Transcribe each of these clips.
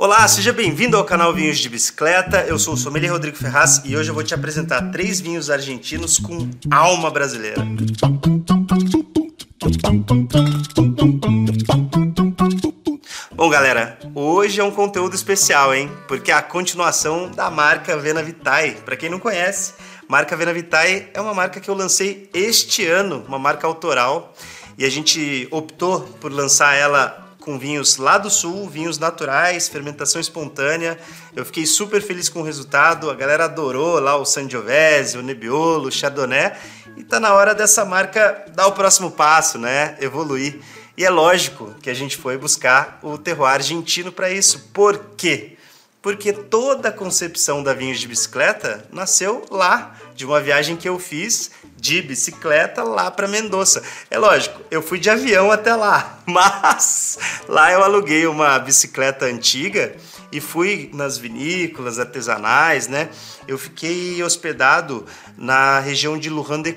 Olá, seja bem-vindo ao canal Vinhos de Bicicleta. Eu sou o sommelier Rodrigo Ferraz e hoje eu vou te apresentar três vinhos argentinos com alma brasileira. Bom, galera, hoje é um conteúdo especial, hein? Porque é a continuação da marca Vena Vitae. Para quem não conhece, marca Vena Vitae é uma marca que eu lancei este ano, uma marca autoral, e a gente optou por lançar ela com vinhos lá do sul, vinhos naturais, fermentação espontânea. Eu fiquei super feliz com o resultado. A galera adorou lá o Sangiovese, o Nebbiolo, o Chardonnay. E tá na hora dessa marca dar o próximo passo, né? Evoluir. E é lógico que a gente foi buscar o terroir argentino para isso. Por quê? Porque toda a concepção da Vinhos de Bicicleta nasceu lá, de uma viagem que eu fiz de bicicleta lá para Mendoza. É lógico, eu fui de avião até lá, mas lá eu aluguei uma bicicleta antiga e fui nas vinícolas artesanais, né? Eu fiquei hospedado na região de Luján de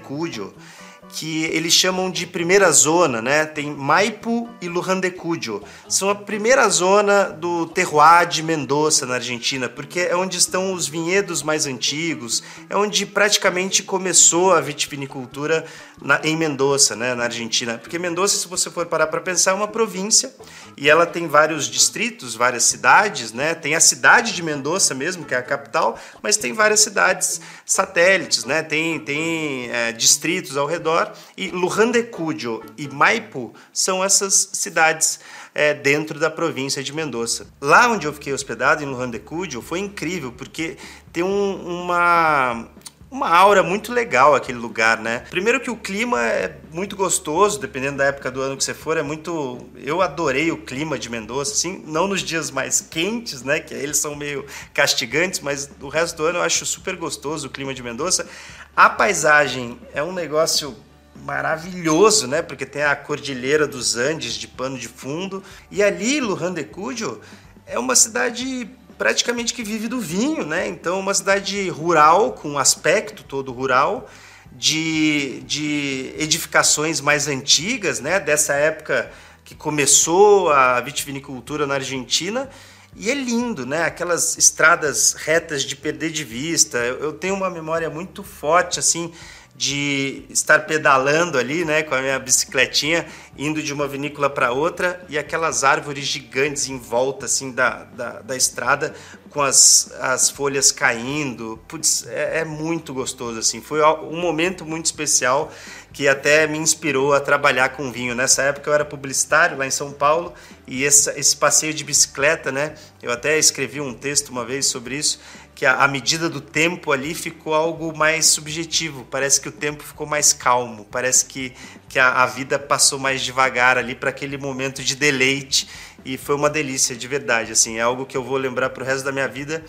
que eles chamam de primeira zona, né? Tem Maipo e Luján de Cuyo. São a primeira zona do terroir de Mendoza, na Argentina, porque é onde estão os vinhedos mais antigos, é onde praticamente começou a vitivinicultura na, em Mendoza, né, na Argentina. Porque Mendoza, se você for parar para pensar, é uma província e ela tem vários distritos, várias cidades, né? Tem a cidade de Mendoza mesmo, que é a capital, mas tem várias cidades satélites, né? Tem, tem é, distritos ao redor e Luján de Cuyo e Maipo são essas cidades é, dentro da província de Mendoza. Lá onde eu fiquei hospedado, em Luján de Cuyo, foi incrível, porque tem um, uma, uma aura muito legal aquele lugar, né? Primeiro que o clima é muito gostoso, dependendo da época do ano que você for, é muito. Eu adorei o clima de Mendoza, assim, não nos dias mais quentes, né? Que eles são meio castigantes, mas o resto do ano eu acho super gostoso o clima de Mendoza. A paisagem é um negócio maravilhoso, né? Porque tem a Cordilheira dos Andes de pano de fundo. E ali, Luján de Cuyo, é uma cidade praticamente que vive do vinho, né? Então, uma cidade rural, com um aspecto todo rural, de, de edificações mais antigas, né? Dessa época que começou a vitivinicultura na Argentina. E é lindo, né? Aquelas estradas retas de perder de vista. Eu tenho uma memória muito forte, assim, de estar pedalando ali, né, com a minha bicicletinha, indo de uma vinícola para outra e aquelas árvores gigantes em volta, assim, da, da, da estrada, com as, as folhas caindo. Putz, é, é, muito gostoso, assim. Foi um momento muito especial que até me inspirou a trabalhar com vinho. Nessa época eu era publicitário lá em São Paulo e esse, esse passeio de bicicleta, né, eu até escrevi um texto uma vez sobre isso, que a, a, medida do tempo ali ficou algo mais subjetivo. Parece que o tempo ficou mais calmo, parece que, que a, a vida passou mais devagar ali para aquele momento de deleite e foi uma delícia de verdade. Assim, é algo que eu vou lembrar para o resto da minha vida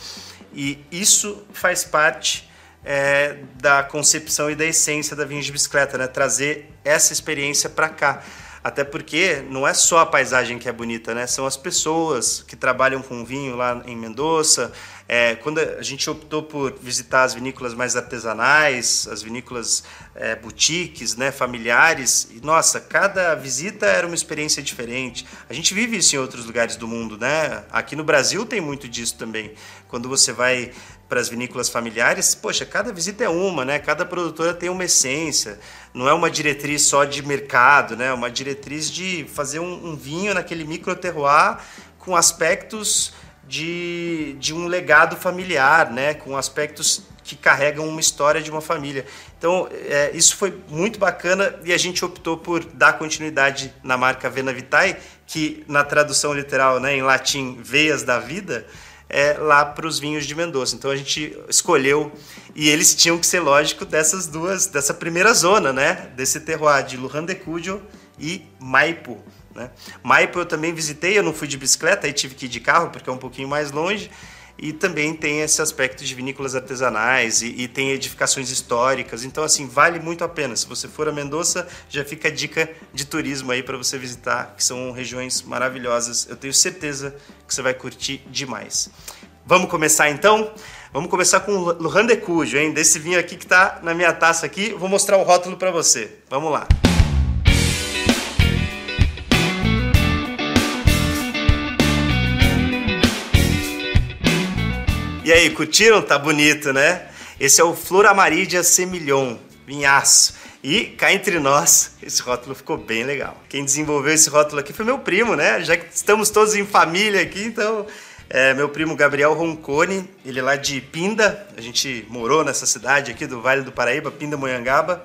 e isso faz parte é, da concepção e da essência da vinha de bicicleta, né? Trazer essa experiência para cá. Até porque não é só a paisagem que é bonita, né? São as pessoas que trabalham com vinho lá em Mendoza. É, quando a gente optou por visitar as vinícolas mais artesanais, as vinícolas é, boutiques, né, familiares, e, nossa, cada visita era uma experiência diferente. A gente vive isso em outros lugares do mundo, né? Aqui no Brasil tem muito disso também. Quando você vai para as vinícolas familiares, poxa, cada visita é uma, né? Cada produtora tem uma essência, não é uma diretriz só de mercado, né? É uma diretriz de fazer um, um vinho naquele micro terroir com aspectos de, de um legado familiar, né? Com aspectos que carregam uma história de uma família. Então, é, isso foi muito bacana e a gente optou por dar continuidade na marca Vena Vitae, que na tradução literal, né, em latim, veias da vida, é, lá para os vinhos de Mendoza. Então a gente escolheu e eles tinham que ser lógico dessas duas, dessa primeira zona, né? Desse terroir de Luján de Cuyo e Maipo. Né? Maipo eu também visitei, eu não fui de bicicleta, aí tive que ir de carro porque é um pouquinho mais longe. E também tem esse aspecto de vinícolas artesanais e, e, tem edificações históricas. Então, assim, vale muito a pena. Se você for a Mendoza, já fica a dica de turismo aí para você visitar, que são regiões maravilhosas. Eu tenho certeza que você vai curtir demais. Vamos começar então? Vamos começar com o Lujan de Cujo, hein? Desse vinho aqui que está na minha taça aqui. Vou mostrar o rótulo para você. Vamos lá. E aí, curtiram? Tá bonito, né? Esse é o Flor Amarídia Semilhon, vinhaço. E cá entre nós, esse rótulo ficou bem legal. Quem desenvolveu esse rótulo aqui foi meu primo, né? Já que estamos todos em família aqui, então é meu primo Gabriel Roncone, ele é lá de Pinda, a gente morou nessa cidade aqui do Vale do Paraíba, Pinda Moyangaba,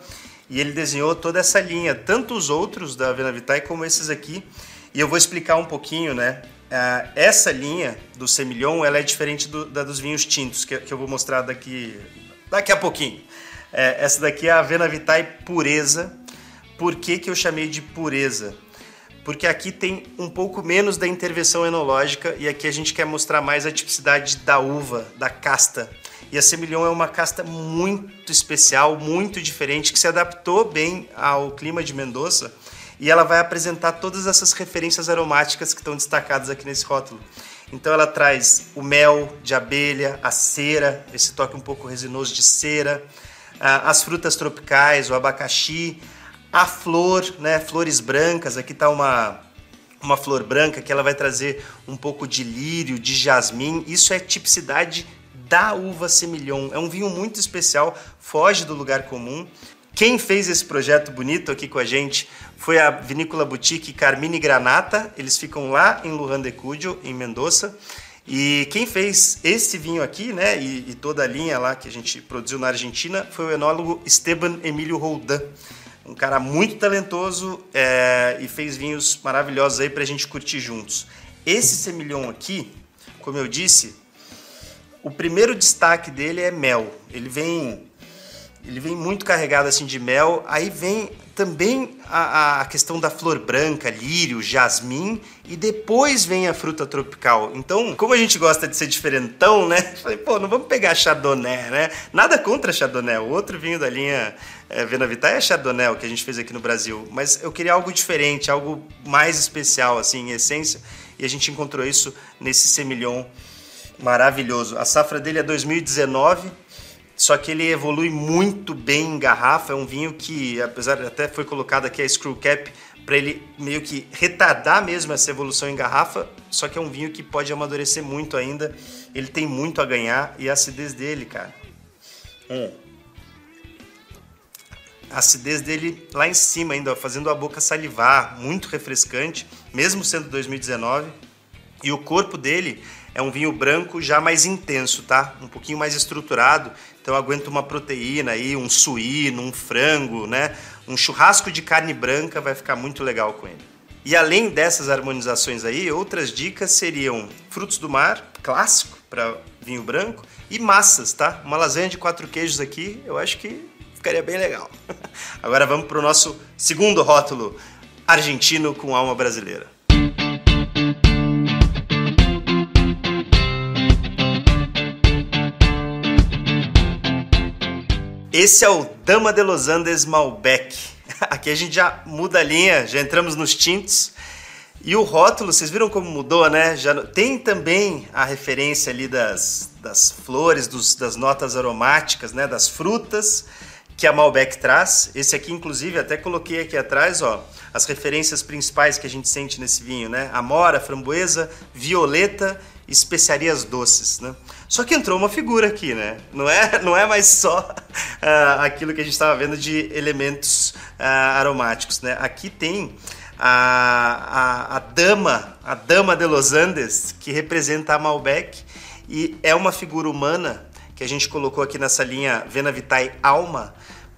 e ele desenhou toda essa linha, tanto os outros da Vena Vitae como esses aqui. E eu vou explicar um pouquinho, né? Uh, essa linha do Semillon, ela é diferente do, da dos vinhos tintos, que, que eu vou mostrar daqui, daqui a pouquinho. É, essa daqui é a Avena Vitae Pureza. Por que, que eu chamei de pureza? Porque aqui tem um pouco menos da intervenção enológica e aqui a gente quer mostrar mais a tipicidade da uva, da casta. E a Semillon é uma casta muito especial, muito diferente, que se adaptou bem ao clima de Mendoza e ela vai apresentar todas essas referências aromáticas que estão destacadas aqui nesse rótulo. Então ela traz o mel de abelha, a cera, esse toque um pouco resinoso de cera, as frutas tropicais, o abacaxi, a flor, né, flores brancas. Aqui está uma uma flor branca que ela vai trazer um pouco de lírio, de jasmim. Isso é tipicidade da uva semillon. É um vinho muito especial, foge do lugar comum. Quem fez esse projeto bonito aqui com a gente foi a Vinícola Boutique Carmine Granata. Eles ficam lá em Lujan de Cuyo, em Mendoza. E quem fez esse vinho aqui, né, e, e, toda a linha lá que a gente produziu na Argentina, foi o enólogo Esteban Emílio Roldan. Um cara muito talentoso é, e fez vinhos maravilhosos aí para a gente curtir juntos. Esse semilhão aqui, como eu disse, o primeiro destaque dele é mel. Ele vem ele vem muito carregado assim de mel. Aí vem também a, a, questão da flor branca, lírio, jasmim, e depois vem a fruta tropical. Então, como a gente gosta de ser diferentão, né? Falei, pô, não vamos pegar Chardonnay, né? Nada contra Chardonnay. O outro vinho da linha é, Vena Vitae é Chardonnay, o que a gente fez aqui no Brasil. Mas eu queria algo diferente, algo mais especial, assim, em essência. E a gente encontrou isso nesse semilhão maravilhoso. A safra dele é 2019 só que ele evolui muito bem em garrafa. É um vinho que, apesar de até foi colocado aqui a screw cap para ele meio que retardar mesmo essa evolução em garrafa, só que é um vinho que pode amadurecer muito ainda. Ele tem muito a ganhar e a acidez dele, cara. Hum. A acidez dele lá em cima ainda, fazendo a boca salivar, muito refrescante, mesmo sendo 2019. E o corpo dele é um vinho branco já mais intenso, tá? Um pouquinho mais estruturado. Então aguenta uma proteína aí, um suíno, um frango, né? Um churrasco de carne branca vai ficar muito legal com ele. E além dessas harmonizações aí, outras dicas seriam frutos do mar, clássico para vinho branco, e massas, tá? Uma lasanha de quatro queijos aqui, eu acho que ficaria bem legal. Agora vamos para o nosso segundo rótulo, argentino com alma brasileira. Esse é o Dama de los Andes Malbec. Aqui a gente já muda a linha, já entramos nos tintos. E o rótulo, vocês viram como mudou, né? Já tem também a referência ali das, das flores, dos, das notas aromáticas, né? Das frutas que a Malbec traz. Esse aqui, inclusive, até coloquei aqui atrás, ó, as referências principais que a gente sente nesse vinho, né? Amora, framboesa, violeta especiarias doces, né? Só que entrou uma figura aqui, né? Não é, não é mais só uh, aquilo que a gente estava vendo de elementos uh, aromáticos, né? Aqui tem a, a, a, dama, a dama de Los Andes, que representa a Malbec e é uma figura humana que a gente colocou aqui nessa linha Vena Vitae Alma,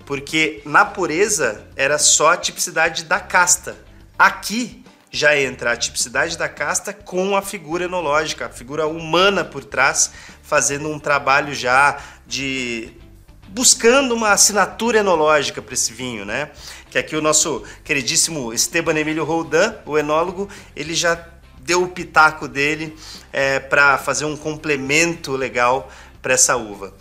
porque na pureza era só a tipicidade da casta. Aqui já entra a tipicidade da casta com a figura enológica, a figura humana por trás, fazendo um trabalho já de buscando uma assinatura enológica para esse vinho, né? Que aqui o nosso queridíssimo Esteban Emílio Roldan, o enólogo, ele já deu o pitaco dele é, para fazer um complemento legal para essa uva.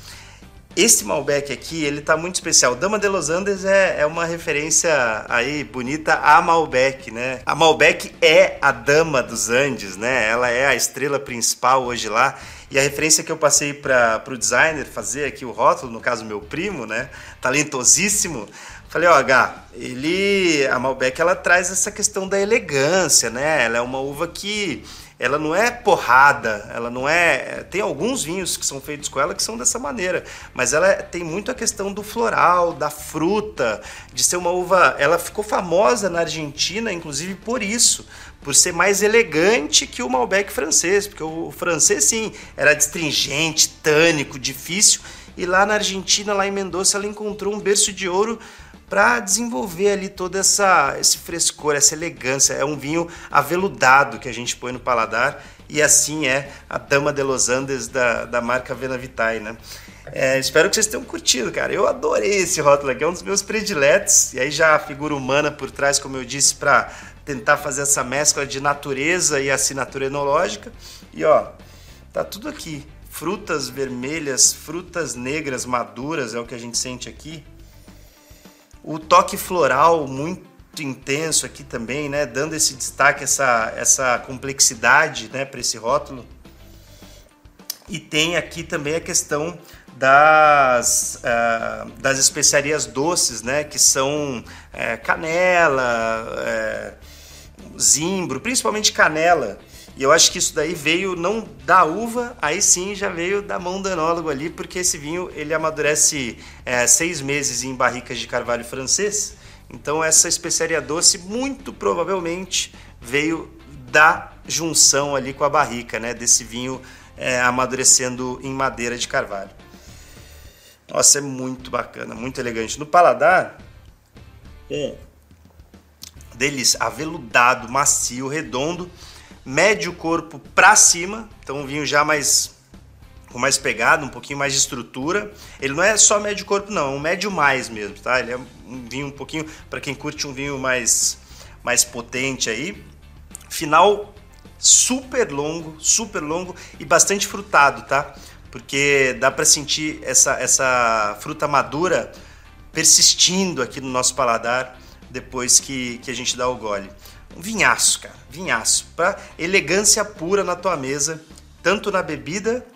Esse Malbec aqui, ele tá muito especial. Dama de Los Andes é, é uma referência aí bonita a Malbec, né? A Malbec é a Dama dos Andes, né? Ela é a estrela principal hoje lá. E a referência que eu passei para o designer fazer aqui o rótulo, no caso meu primo, né? Talentosíssimo. Falei, ó, H, ele, a Malbec, ela traz essa questão da elegância, né? Ela é uma uva que ela não é porrada, ela não é. Tem alguns vinhos que são feitos com ela que são dessa maneira, mas ela tem muito a questão do floral, da fruta, de ser uma uva. Ela ficou famosa na Argentina, inclusive por isso, por ser mais elegante que o Malbec francês, porque o francês sim era astringente, tânico, difícil, e lá na Argentina, lá em Mendoza, ela encontrou um berço de ouro para desenvolver ali toda essa esse frescor, essa elegância. É um vinho aveludado que a gente põe no paladar e assim é a Dama de Los Andes da, da marca Vena Vitae, né? É, espero que vocês tenham curtido, cara. Eu adorei esse rótulo aqui, é um dos meus prediletos. E aí já a figura humana por trás, como eu disse, para tentar fazer essa mescla de natureza e assinatura enológica. E ó, tá tudo aqui. Frutas vermelhas, frutas negras maduras é o que a gente sente aqui. O toque floral muito intenso aqui também, né, dando esse destaque, essa, essa complexidade, né, para esse rótulo. E tem aqui também a questão das, uh, das especiarias doces, né, que são uh, canela, uh, zimbro, principalmente canela. E eu acho que isso daí veio não da uva, aí sim já veio da mão do enólogo ali, porque esse vinho ele amadurece é, seis meses em barricas de carvalho francês. Então essa especiaria doce muito provavelmente veio da junção ali com a barrica, né? Desse vinho é, amadurecendo em madeira de carvalho. Nossa, é muito bacana, muito elegante. No paladar, é delícia, aveludado, macio, redondo médio corpo para cima, então um vinho já mais com mais pegada, um pouquinho mais de estrutura. Ele não é só médio corpo não, é um médio mais mesmo, tá? Ele é um vinho um pouquinho para quem curte um vinho mais mais potente aí. Final super longo, super longo e bastante frutado, tá? Porque dá para sentir essa essa fruta madura persistindo aqui no nosso paladar depois que, que a gente dá o gole. Um vinhaço, cara, vinhaço, para elegância pura na tua mesa, tanto na bebida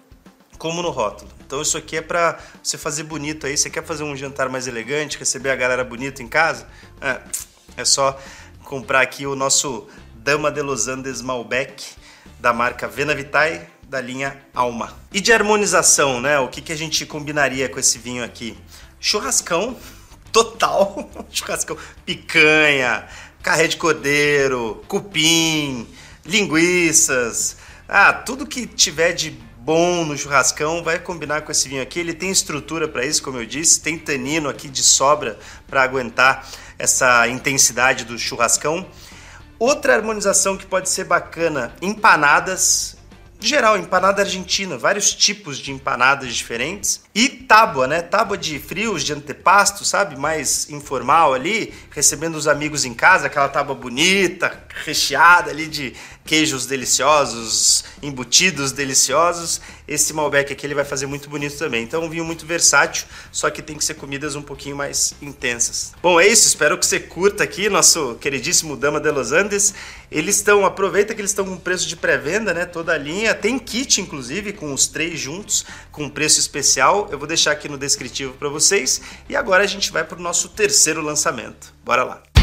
como no rótulo. Então isso aqui é para você fazer bonito aí. Você quer fazer um jantar mais elegante, receber a galera bonita em casa? É, é só comprar aqui o nosso Dama de Los Andes Malbec da marca Vena Vitae da linha Alma. E de harmonização, né? O que, que a gente combinaria com esse vinho aqui? Churrascão total, churrascão, picanha, carré de cordeiro, cupim, linguiças, ah, tudo que tiver de bom no churrascão vai combinar com esse vinho aqui. Ele tem estrutura para isso, como eu disse, tem tanino aqui de sobra para aguentar essa intensidade do churrascão. Outra harmonização que pode ser bacana, empanadas geral, empanada argentina, vários tipos de empanadas diferentes. E tábua, né? Tábua de frios, de antepasto, sabe? Mais informal ali, recebendo os amigos em casa, aquela tábua bonita, recheada ali de queijos deliciosos, embutidos deliciosos. Esse Malbec aqui ele vai fazer muito bonito também. Então, um vinho muito versátil, só que tem que ser comidas um pouquinho mais intensas. Bom, é isso. Espero que você curta aqui nosso queridíssimo Dama de Los Andes. Eles estão, aproveita que eles estão com preço de pré-venda, né? Toda a linha. Tem kit, inclusive, com os três juntos, com preço especial. Eu vou deixar aqui no descritivo para vocês. E agora a gente vai para o nosso terceiro lançamento. Bora lá.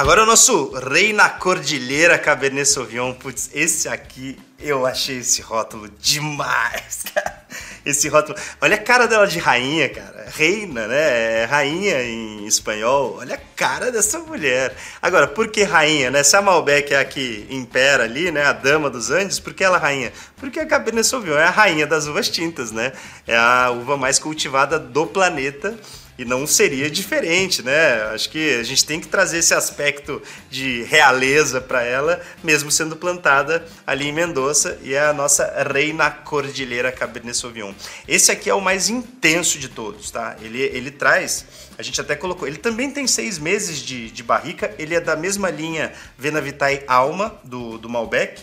Agora o nosso Rei na Cordilheira Cabernet Sauvignon. Putz, esse aqui eu achei esse rótulo demais, cara. Esse rótulo. Olha a cara dela de rainha, cara. Reina, né? É rainha em espanhol. Olha a cara dessa mulher. Agora, por que rainha, né? Se a Malbec é a que impera ali, né? A dama dos Andes, por que ela é rainha? Porque a Cabernet Sauvignon é a rainha das uvas tintas, né? É a uva mais cultivada do planeta e não seria diferente, né? Acho que a gente tem que trazer esse aspecto de realeza para ela, mesmo sendo plantada ali em Mendoza, e é a nossa Reina Cordilheira Cabernet Sauvignon. Esse aqui é o mais intenso de todos, tá? Ele, ele traz, a gente até colocou, ele também tem seis meses de, de barrica, ele é da mesma linha Vena Vitae Alma, do, do Malbec,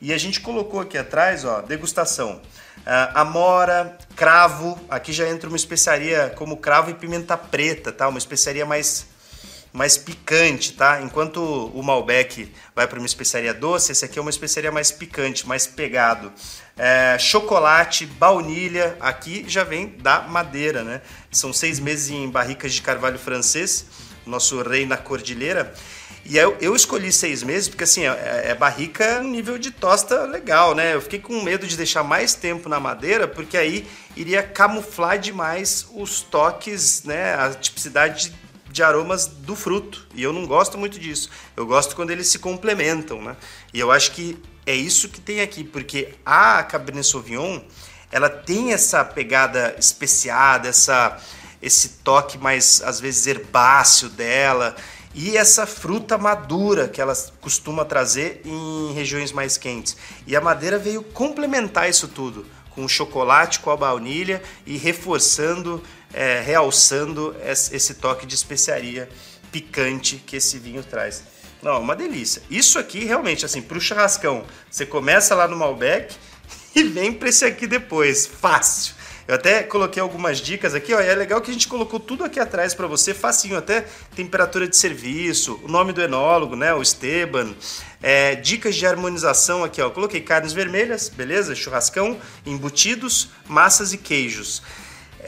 e a gente colocou aqui atrás, ó, degustação. Uh, amora, cravo, aqui já entra uma especiaria como cravo e pimenta preta, tá? Uma especiaria mais mais picante, tá? Enquanto o Malbec vai para uma especiaria doce, esse aqui é uma especiaria mais picante, mais pegado. É, chocolate, baunilha, aqui já vem da madeira, né? São seis meses em barricas de carvalho francês, nosso rei na cordilheira. E eu, eu escolhi seis meses porque assim é, é barrica nível de tosta legal, né? Eu fiquei com medo de deixar mais tempo na madeira porque aí iria camuflar demais os toques, né? A tipicidade de aromas do fruto. E eu não gosto muito disso. Eu gosto quando eles se complementam, né? E eu acho que é isso que tem aqui, porque a Cabernet Sauvignon, ela tem essa pegada especiada, essa esse toque mais às vezes herbáceo dela e essa fruta madura que ela costuma trazer em regiões mais quentes. E a madeira veio complementar isso tudo, com o chocolate, com a baunilha e reforçando, é, realçando esse toque de especiaria picante que esse vinho traz. Não, uma delícia. Isso aqui realmente, assim, para o churrascão, você começa lá no Malbec e vem para esse aqui depois, fácil. Eu até coloquei algumas dicas aqui, ó, é legal que a gente colocou tudo aqui atrás para você, facinho, até temperatura de serviço, o nome do enólogo, né, o Esteban, é, dicas de harmonização aqui, ó, coloquei carnes vermelhas, beleza, churrascão, embutidos, massas e queijos.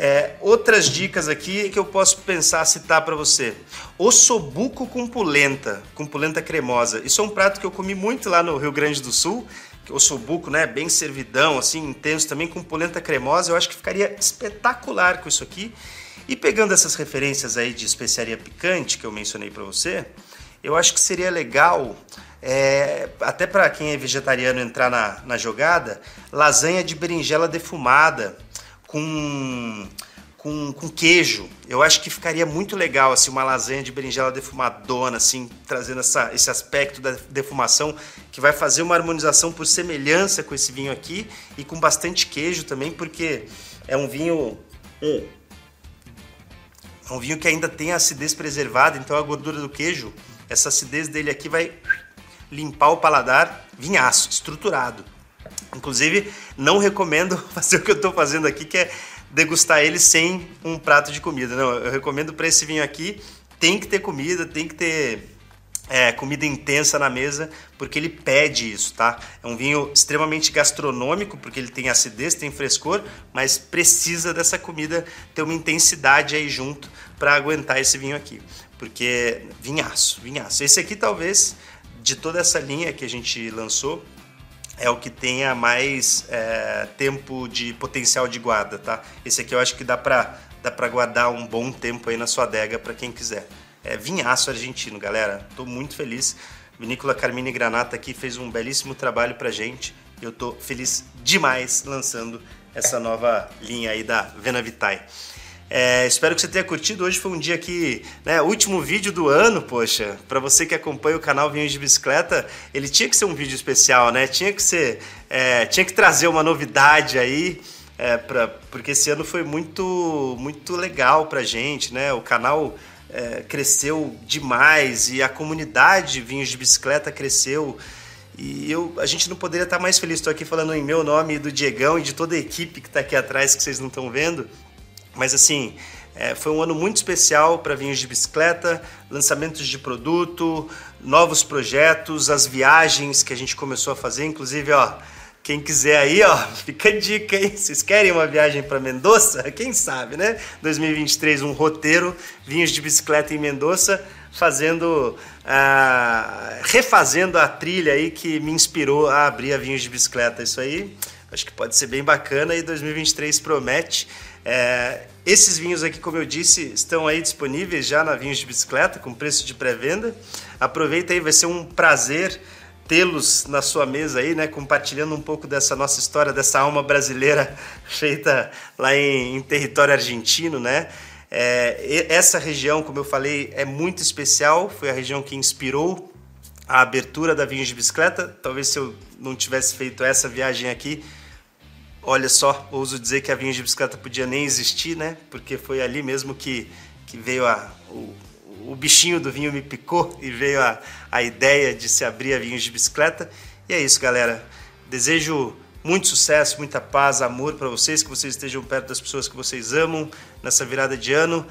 É, outras dicas aqui que eu posso pensar citar para você. Ossobuco com polenta, com polenta cremosa. Isso é um prato que eu comi muito lá no Rio Grande do Sul ossobuco, né, bem servidão, assim, intenso também, com polenta cremosa, eu acho que ficaria espetacular com isso aqui. E pegando essas referências aí de especiaria picante que eu mencionei para você, eu acho que seria legal, é, até para quem é vegetariano entrar na, na jogada, lasanha de berinjela defumada com com, com queijo. Eu acho que ficaria muito legal assim uma lasanha de berinjela defumadona, assim, trazendo essa, esse aspecto da defumação que vai fazer uma harmonização por semelhança com esse vinho aqui e com bastante queijo também, porque é um vinho é um vinho que ainda tem a acidez preservada, então a gordura do queijo, essa acidez dele aqui vai limpar o paladar, vinhaço, estruturado. Inclusive, não recomendo fazer o que eu estou fazendo aqui, que é degustar ele sem um prato de comida. Não, eu recomendo para esse vinho aqui, tem que ter comida, tem que ter é, comida intensa na mesa, porque ele pede isso, tá? É um vinho extremamente gastronômico, porque ele tem acidez, tem frescor, mas precisa dessa comida ter uma intensidade aí junto para aguentar esse vinho aqui. Porque vinhaço, vinhaço. Esse aqui talvez de toda essa linha que a gente lançou, é o que tenha mais é, tempo de potencial de guarda, tá? Esse aqui eu acho que dá para dá para guardar um bom tempo aí na sua adega para quem quiser. É vinhaço argentino, galera. Tô muito feliz. Vinícola Carmine Granata aqui fez um belíssimo trabalho pra gente. Eu tô feliz demais lançando essa nova linha aí da Vena Vitae. É, espero que você tenha curtido. Hoje foi um dia que, né, último vídeo do ano, poxa. Para você que acompanha o canal Vinhos de Bicicleta, ele tinha que ser um vídeo especial, né? Tinha que ser, é, tinha que trazer uma novidade aí, é, pra, porque esse ano foi muito, muito legal pra gente, né? O canal é, cresceu demais e a comunidade Vinhos de Bicicleta cresceu. E eu, a gente não poderia estar mais feliz. Estou aqui falando em meu nome do Diegão e de toda a equipe que está aqui atrás, que vocês não estão vendo. Mas assim, é, foi um ano muito especial para vinhos de bicicleta, lançamentos de produto, novos projetos, as viagens que a gente começou a fazer, inclusive, ó, quem quiser aí, ó, fica a dica, hein? Vocês querem uma viagem para Mendoza? Quem sabe, né? 2023, um roteiro, vinhos de bicicleta em Mendoza, fazendo, uh, refazendo a trilha aí que me inspirou a abrir a vinhos de bicicleta. Isso aí, acho que pode ser bem bacana e 2023 promete. É, esses vinhos aqui, como eu disse, estão aí disponíveis já na Vinhos de Bicicleta, com preço de pré-venda. Aproveita aí, vai ser um prazer tê-los na sua mesa aí, né, compartilhando um pouco dessa nossa história, dessa alma brasileira feita lá em, em território argentino, né? É, essa região, como eu falei, é muito especial, foi a região que inspirou a abertura da Vinhos de Bicicleta. Talvez se eu não tivesse feito essa viagem aqui, olha só, ouso dizer que a vinha de bicicleta podia nem existir, né? Porque foi ali mesmo que, que veio a, o, o bichinho do vinho me picou e veio a, a ideia de se abrir a vinhos de bicicleta. E é isso, galera. Desejo muito sucesso, muita paz, amor para vocês, que vocês estejam perto das pessoas que vocês amam nessa virada de ano.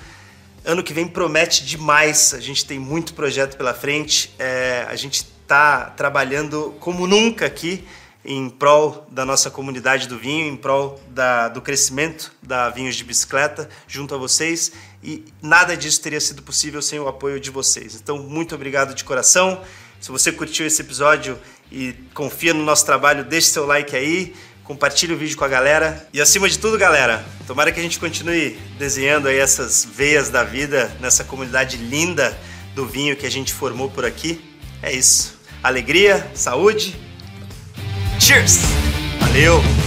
Ano que vem promete demais, a gente tem muito projeto pela frente, é, a gente está trabalhando como nunca aqui em prol da nossa comunidade do vinho, em prol da, do crescimento da Vinhos de Bicicleta junto a vocês e nada disso teria sido possível sem o apoio de vocês. Então, muito obrigado de coração. Se você curtiu esse episódio e confia no nosso trabalho, deixe seu like aí compartilhe o vídeo com a galera. E acima de tudo, galera, tomara que a gente continue desenhando aí essas veias da vida nessa comunidade linda do vinho que a gente formou por aqui. É isso. Alegria, saúde. Cheers! Valeu!